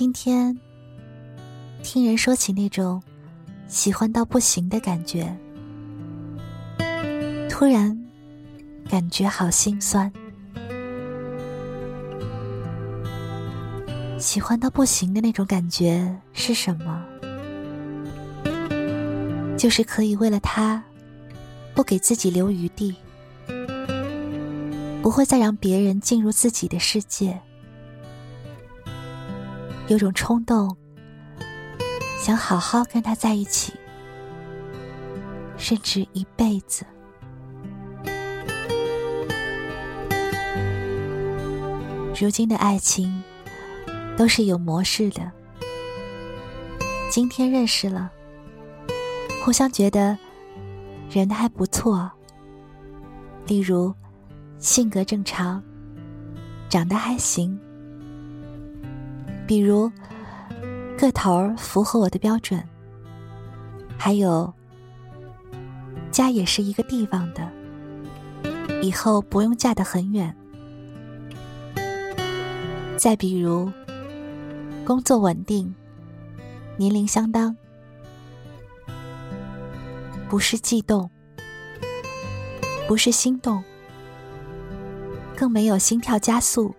今天听人说起那种喜欢到不行的感觉，突然感觉好心酸。喜欢到不行的那种感觉是什么？就是可以为了他不给自己留余地，不会再让别人进入自己的世界。有种冲动，想好好跟他在一起，甚至一辈子。如今的爱情都是有模式的，今天认识了，互相觉得人还不错，例如性格正常，长得还行。比如，个头符合我的标准，还有家也是一个地方的，以后不用嫁得很远。再比如，工作稳定，年龄相当，不是悸动，不是心动，更没有心跳加速。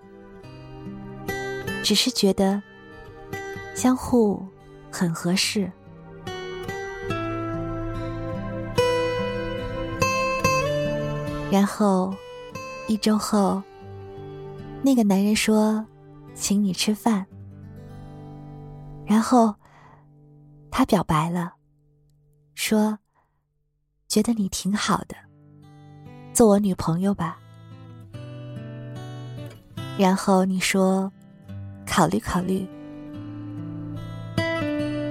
只是觉得相互很合适，然后一周后，那个男人说请你吃饭，然后他表白了，说觉得你挺好的，做我女朋友吧。然后你说。考虑考虑，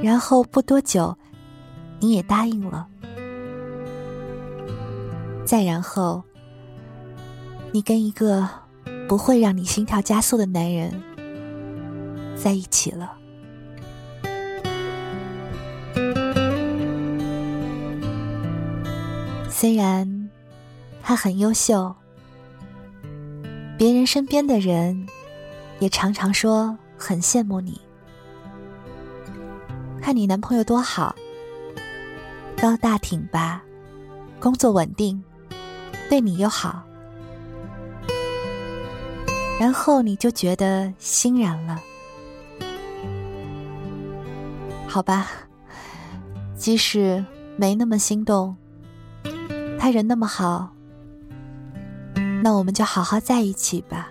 然后不多久，你也答应了。再然后，你跟一个不会让你心跳加速的男人在一起了。虽然他很优秀，别人身边的人。也常常说很羡慕你，看你男朋友多好，高大挺拔，工作稳定，对你又好，然后你就觉得欣然了。好吧，即使没那么心动，他人那么好，那我们就好好在一起吧。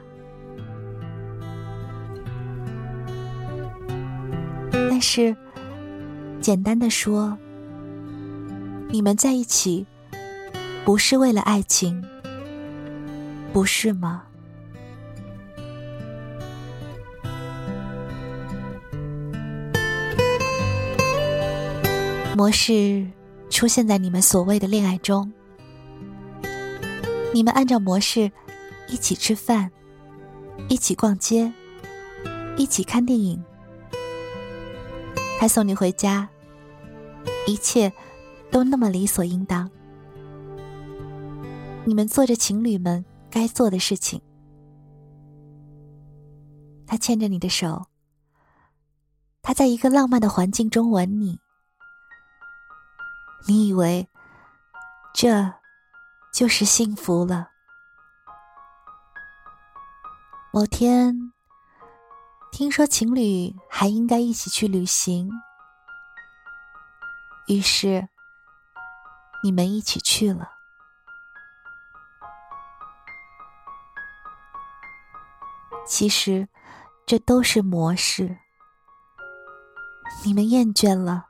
是，简单的说，你们在一起不是为了爱情，不是吗？模式出现在你们所谓的恋爱中，你们按照模式一起吃饭，一起逛街，一起看电影。他送你回家，一切都那么理所应当。你们做着情侣们该做的事情。他牵着你的手，他在一个浪漫的环境中吻你。你以为这就是幸福了？某天。听说情侣还应该一起去旅行，于是你们一起去了。其实这都是模式，你们厌倦了，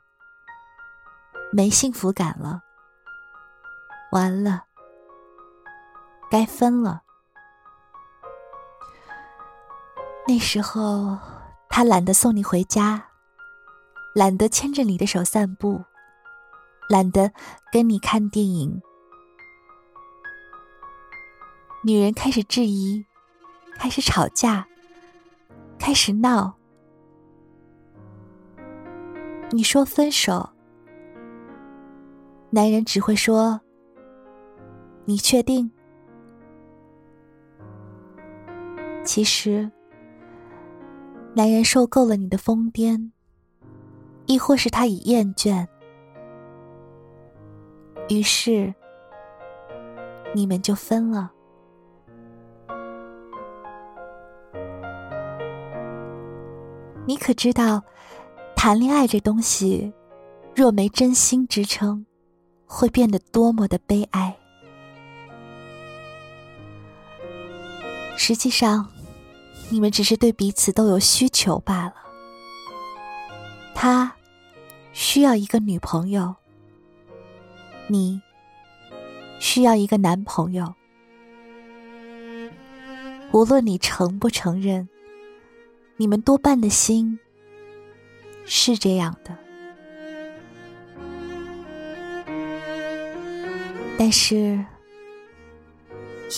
没幸福感了，完了，该分了。那时候，他懒得送你回家，懒得牵着你的手散步，懒得跟你看电影。女人开始质疑，开始吵架，开始闹。你说分手，男人只会说：“你确定？”其实，男人受够了你的疯癫，亦或是他已厌倦，于是你们就分了。你可知道，谈恋爱这东西，若没真心支撑，会变得多么的悲哀？实际上，你们只是对彼此都有需求罢了。他需要一个女朋友，你需要一个男朋友。无论你承不承认。你们多半的心是这样的，但是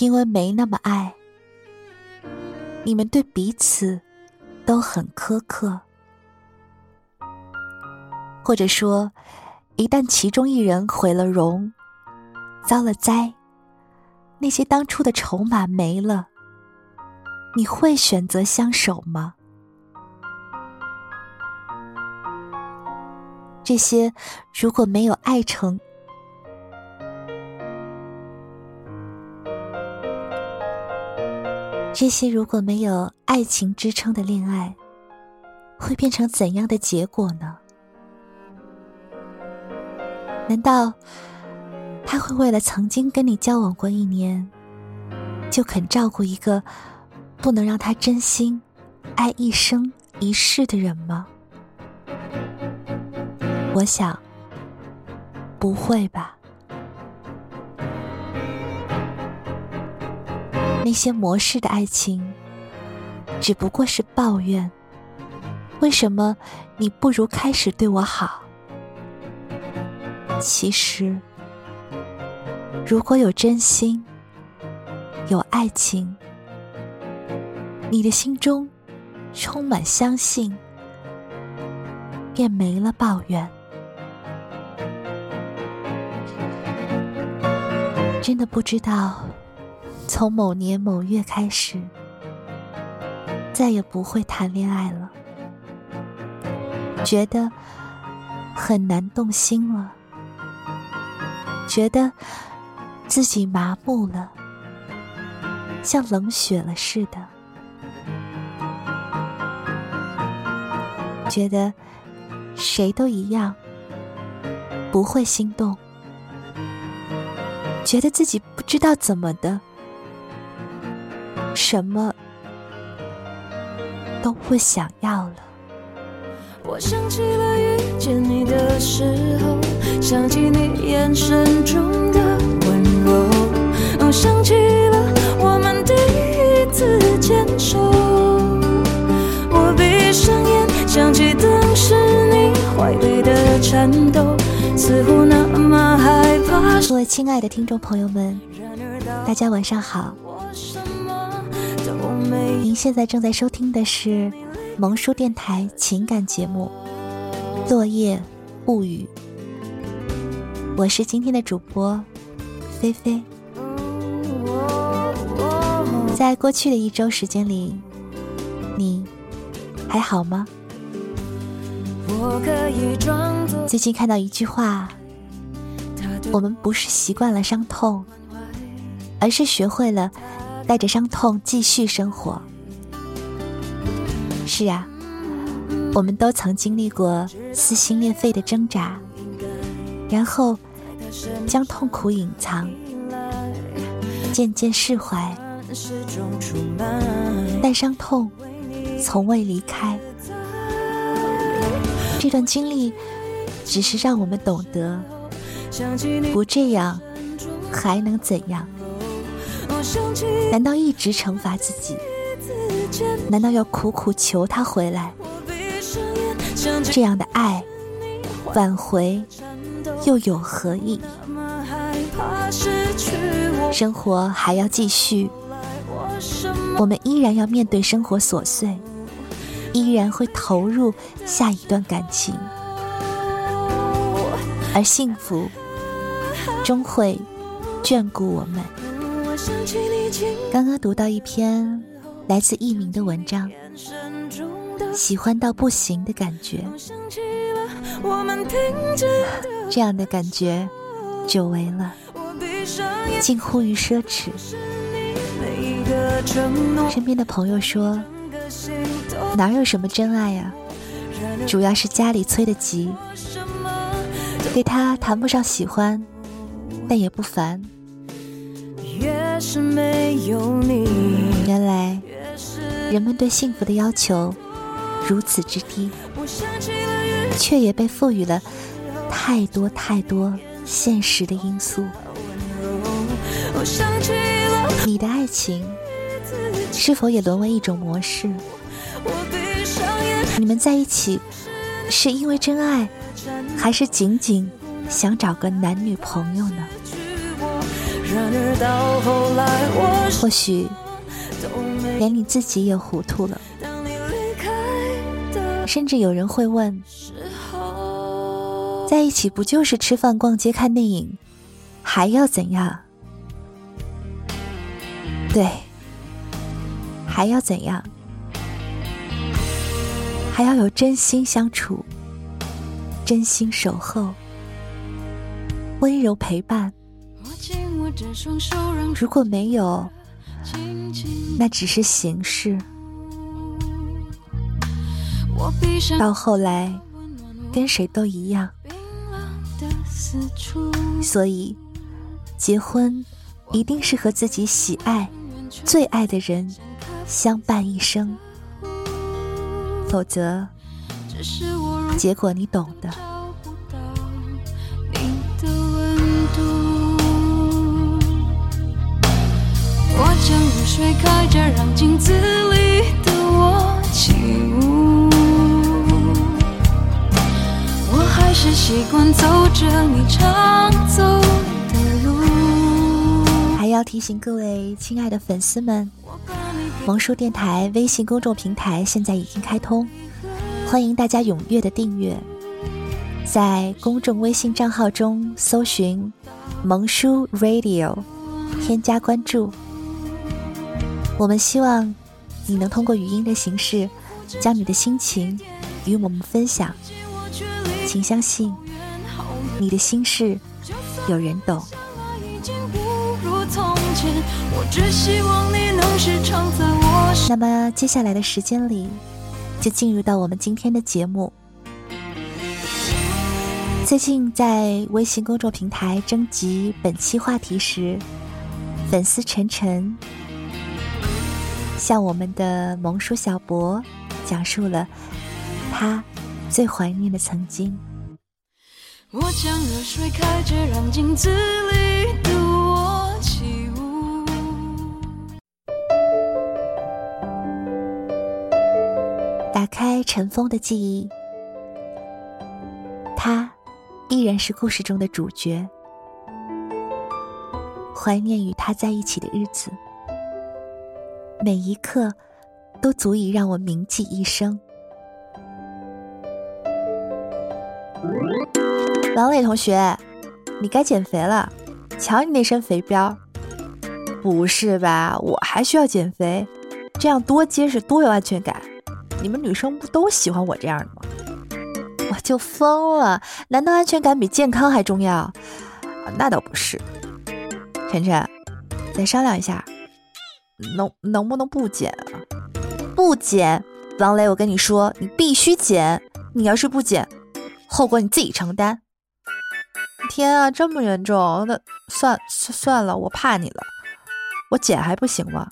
因为没那么爱，你们对彼此都很苛刻，或者说，一旦其中一人毁了容，遭了灾，那些当初的筹码没了，你会选择相守吗？这些如果没有爱成，这些如果没有爱情支撑的恋爱，会变成怎样的结果呢？难道他会为了曾经跟你交往过一年，就肯照顾一个不能让他真心爱一生一世的人吗？我想，不会吧？那些模式的爱情，只不过是抱怨。为什么你不如开始对我好？其实，如果有真心，有爱情，你的心中充满相信，便没了抱怨。真的不知道，从某年某月开始，再也不会谈恋爱了，觉得很难动心了，觉得自己麻木了，像冷血了似的，觉得谁都一样，不会心动。觉得自己不知道怎么的，什么都不想要了。我想起了遇见你的时候，想起你眼神中的温柔，哦，想起了我们第一次牵手。我闭上眼，想起当时你怀里的颤抖，似乎那么害怕。各位亲爱的听众朋友们，大家晚上好。您现在正在收听的是萌叔电台情感节目《落叶物语》，我是今天的主播菲菲。在过去的一周时间里，你还好吗？最近看到一句话。我们不是习惯了伤痛，而是学会了带着伤痛继续生活。是啊，我们都曾经历过撕心裂肺的挣扎，然后将痛苦隐藏，渐渐释怀，但伤痛从未离开。这段经历只是让我们懂得。不这样，还能怎样？难道一直惩罚自己，难道要苦苦求他回来？这样的爱，挽回又有何意义？生活还要继续，我们依然要面对生活琐碎，依然会投入下一段感情，而幸福终会眷顾我们。刚刚读到一篇来自佚名的文章，喜欢到不行的感觉，这样的感觉久违了，近乎于奢侈。身边的朋友说，哪有什么真爱呀？主要是家里催得急，对他谈不上喜欢，但也不烦。原来，人们对幸福的要求如此之低，却也被赋予了太多太多现实的因素。你的爱情是否也沦为一种模式？你们在一起是因为真爱，还是仅仅想找个男女朋友呢？或许连你自己也糊涂了，甚至有人会问：在一起不就是吃饭、逛街、看电影，还要怎样？对，还要怎样？还要有真心相处，真心守候，温柔陪伴。如果没有，那只是形式。到后来，跟谁都一样。所以，结婚一定是和自己喜爱、最爱的人相伴一生，否则，结果你懂的。水开着，让镜子里的我起舞。我还是习惯走着你常走的路。还要提醒各位亲爱的粉丝们，萌叔电台微信公众平台现在已经开通，欢迎大家踊跃的订阅，在公众微信账号中搜寻“萌叔 Radio”，添加关注。我们希望你能通过语音的形式，将你的心情与我们分享。请相信，你的心事有人懂。那么接下来的时间里，就进入到我们今天的节目。最近在微信公众平台征集本期话题时，粉丝晨晨。向我们的萌叔小博讲述了他最怀念的曾经。我将热水开着，让镜子里的我起舞。打开尘封的记忆，他依然是故事中的主角。怀念与他在一起的日子。每一刻，都足以让我铭记一生。王磊同学，你该减肥了，瞧你那身肥膘。不是吧？我还需要减肥，这样多结实，多有安全感。你们女生不都喜欢我这样的吗？我就疯了，难道安全感比健康还重要？那倒不是。晨晨，再商量一下。能能不能不减啊？不减，王雷，我跟你说，你必须减。你要是不减，后果你自己承担。天啊，这么严重？那算算算了，我怕你了。我减还不行吗？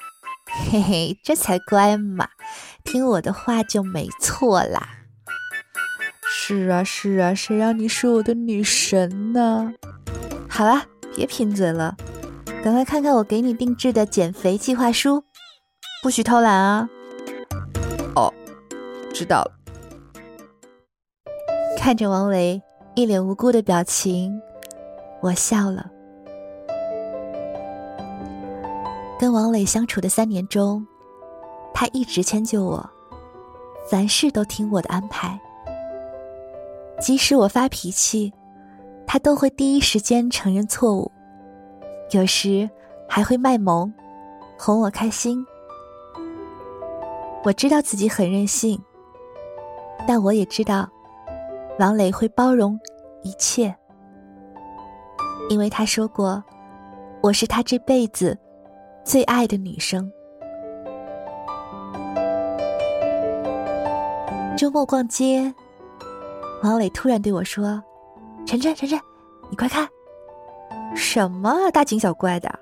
嘿嘿，这才乖嘛，听我的话就没错啦。是啊是啊，谁让你是我的女神呢？好了，别贫嘴了。赶快看看我给你定制的减肥计划书，不许偷懒啊！哦知道了。看着王磊一脸无辜的表情，我笑了。跟王磊相处的三年中，他一直迁就我，凡事都听我的安排。即使我发脾气，他都会第一时间承认错误，有时还会卖萌，哄我开心。我知道自己很任性，但我也知道，王磊会包容一切，因为他说过，我是他这辈子。最爱的女生。周末逛街，王磊突然对我说：“晨晨，晨晨，你快看，什么大惊小怪的？”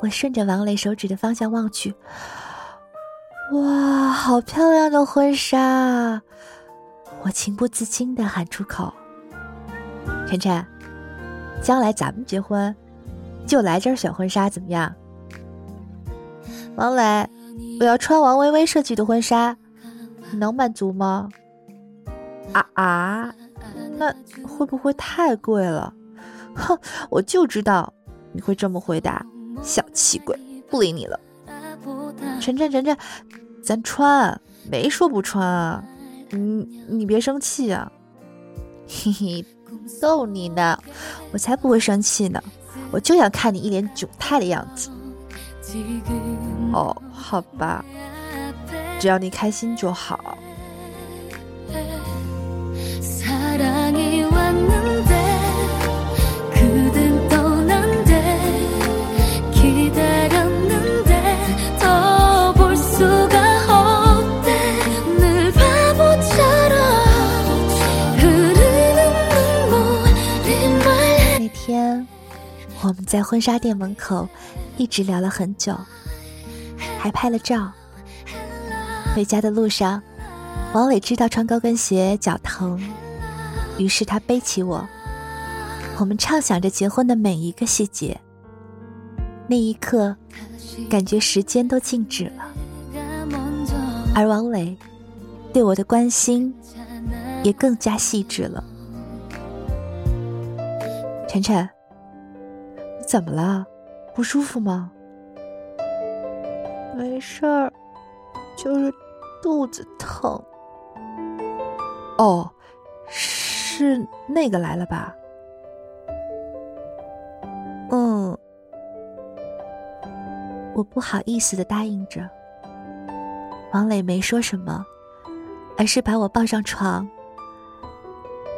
我顺着王磊手指的方向望去，哇，好漂亮的婚纱！我情不自禁的喊出口：“晨晨，将来咱们结婚。”就来这儿选婚纱怎么样？王磊，我要穿王薇薇设计的婚纱，你能满足吗？啊啊，那会不会太贵了？哼，我就知道你会这么回答，小气鬼，不理你了。晨晨，晨晨，咱穿，没说不穿啊。你你别生气啊。嘿嘿，逗你呢，我才不会生气呢。我就想看你一脸窘态的样子。哦，好吧，只要你开心就好。婚纱店门口一直聊了很久，还拍了照。回家的路上，王伟知道穿高跟鞋脚疼，于是他背起我。我们畅想着结婚的每一个细节。那一刻，感觉时间都静止了，而王磊对我的关心也更加细致了。晨晨。怎么了？不舒服吗？没事儿，就是肚子疼。哦，是那个来了吧？嗯，我不好意思的答应着。王磊没说什么，而是把我抱上床，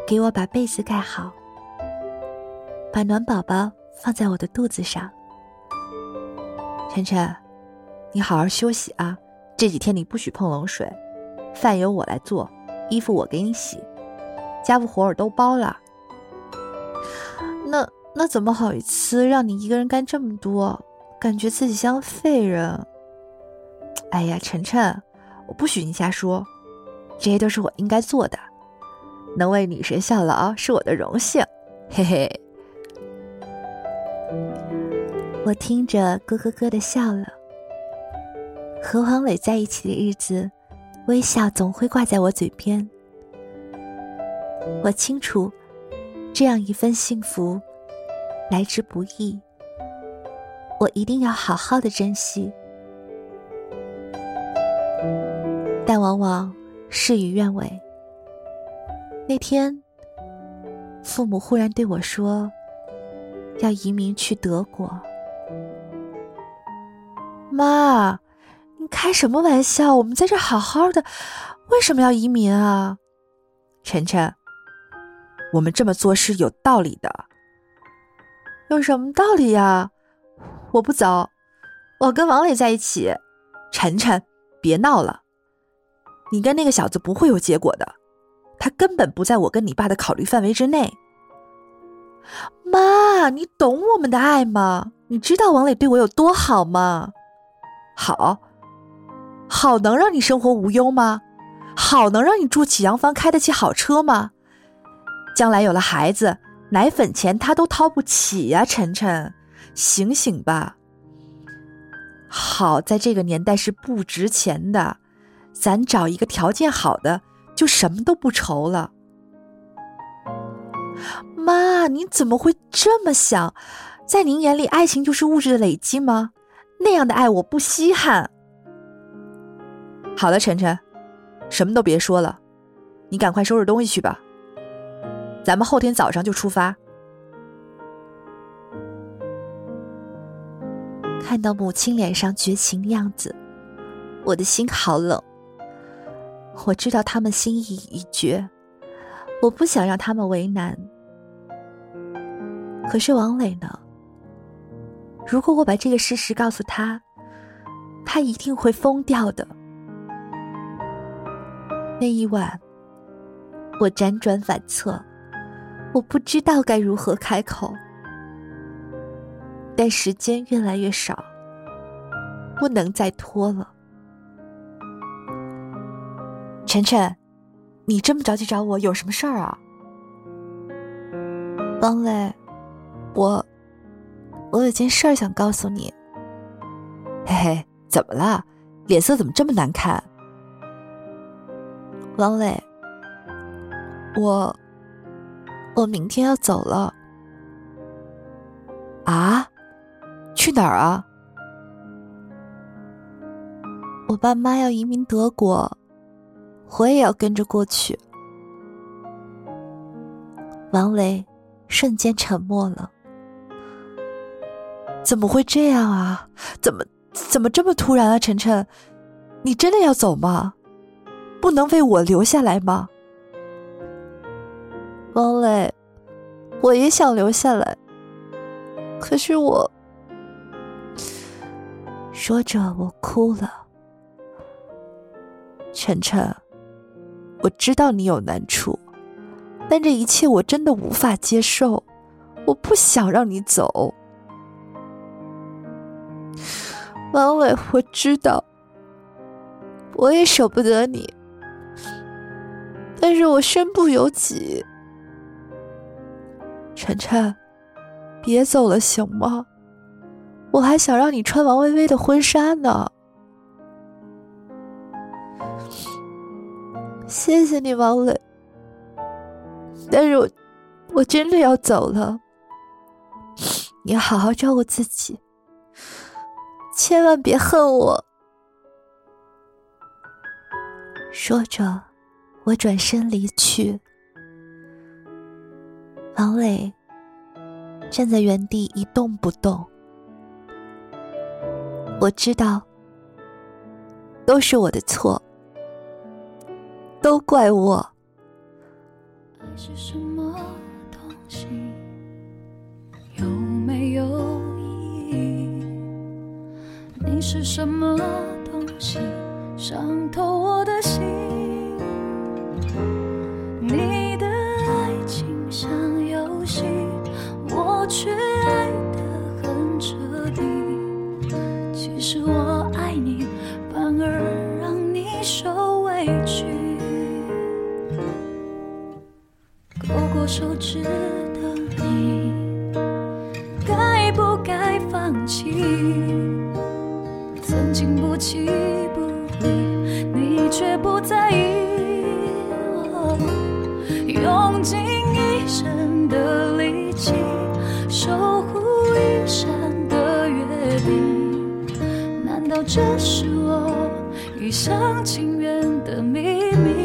给我把被子盖好，把暖宝宝。放在我的肚子上，晨晨，你好好休息啊！这几天你不许碰冷水，饭由我来做，衣服我给你洗，家务活儿都包了。那那怎么好意思让你一个人干这么多？感觉自己像废人。哎呀，晨晨，我不许你瞎说，这些都是我应该做的，能为女神效劳是我的荣幸，嘿嘿。我听着咯咯咯的笑了。和黄磊在一起的日子，微笑总会挂在我嘴边。我清楚，这样一份幸福来之不易，我一定要好好的珍惜。但往往事与愿违。那天，父母忽然对我说。要移民去德国，妈，你开什么玩笑？我们在这好好的，为什么要移民啊？晨晨，我们这么做是有道理的。有什么道理呀？我不走，我跟王磊在一起。晨晨，别闹了，你跟那个小子不会有结果的，他根本不在我跟你爸的考虑范围之内。妈，你懂我们的爱吗？你知道王磊对我有多好吗？好，好能让你生活无忧吗？好能让你住起洋房、开得起好车吗？将来有了孩子，奶粉钱他都掏不起呀！晨晨，醒醒吧！好，在这个年代是不值钱的，咱找一个条件好的，就什么都不愁了。妈，你怎么会这么想？在您眼里，爱情就是物质的累积吗？那样的爱我不稀罕。好了，晨晨，什么都别说了，你赶快收拾东西去吧。咱们后天早上就出发。看到母亲脸上绝情的样子，我的心好冷。我知道他们心意已决，我不想让他们为难。可是王磊呢？如果我把这个事实告诉他，他一定会疯掉的。那一晚，我辗转反侧，我不知道该如何开口。但时间越来越少，不能再拖了。晨晨，你这么着急找我，有什么事儿啊？方磊，我我有件事儿想告诉你。嘿嘿，怎么了？脸色怎么这么难看？王磊，我我明天要走了。啊？去哪儿啊？我爸妈要移民德国，我也要跟着过去。王磊瞬间沉默了。怎么会这样啊？怎么怎么这么突然啊？晨晨，你真的要走吗？不能为我留下来吗？王磊，我也想留下来，可是我……说着，我哭了。晨晨，我知道你有难处，但这一切我真的无法接受。我不想让你走，王伟，我知道，我也舍不得你，但是我身不由己。晨晨，别走了，行吗？我还想让你穿王薇薇的婚纱呢。谢谢你，王磊。但是我我真的要走了。你好好照顾自己，千万别恨我。说着，我转身离去。王磊站在原地一动不动。我知道，都是我的错，都怪我。爱是什么东西？是什么东西？伤透我的心。你的爱情像游戏，我却爱得很彻底。其实我爱你，反而让你受委屈。勾过手指的你，该不该放弃？曾经不弃不离，你却不在意。用尽一生的力气，守护一生的约定。难道这是我一厢情愿的秘密？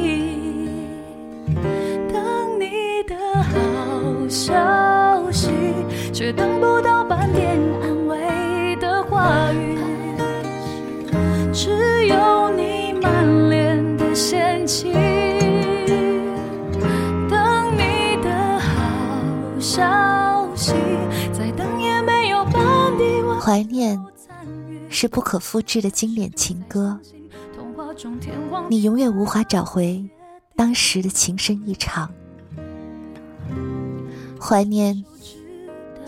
是不可复制的经典情歌，你永远无法找回当时的情深意长。怀念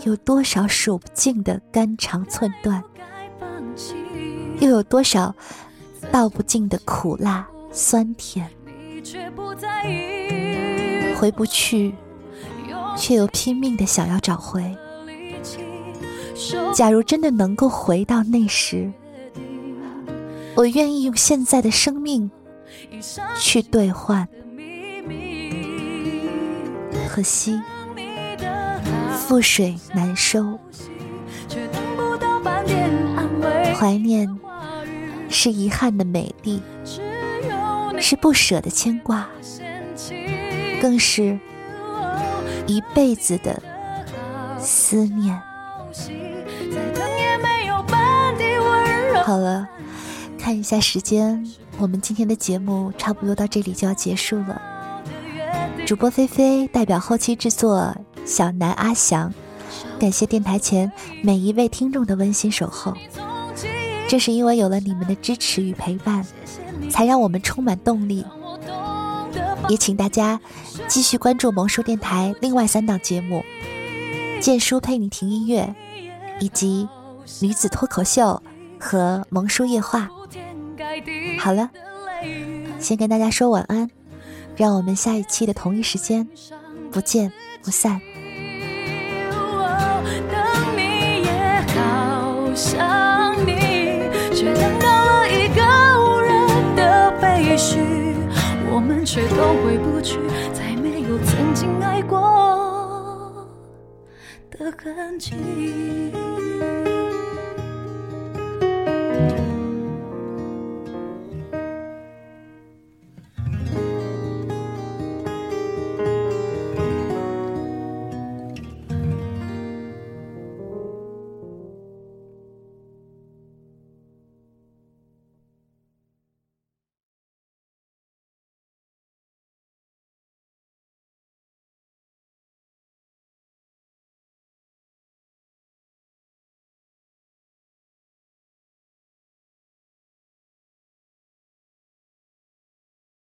有多少数不尽的肝肠寸断，又有多少道不尽的苦辣酸甜。回不去，却又拼命的想要找回。假如真的能够回到那时，我愿意用现在的生命去兑换。可惜，覆水难收。怀念是遗憾的美丽，是不舍的牵挂，更是一辈子的思念。好了，看一下时间，我们今天的节目差不多到这里就要结束了。主播菲菲代表后期制作小南阿翔，感谢电台前每一位听众的温馨守候。正是因为有了你们的支持与陪伴，才让我们充满动力。也请大家继续关注萌叔电台另外三档节目：剑叔陪你听音乐，以及女子脱口秀。和萌叔夜话，好了，先跟大家说晚安，让我们下一期的同一时间不见不散。等你也好想你，却等到了一个无人的废墟，我们却都回不去，再没有曾经爱过的痕迹。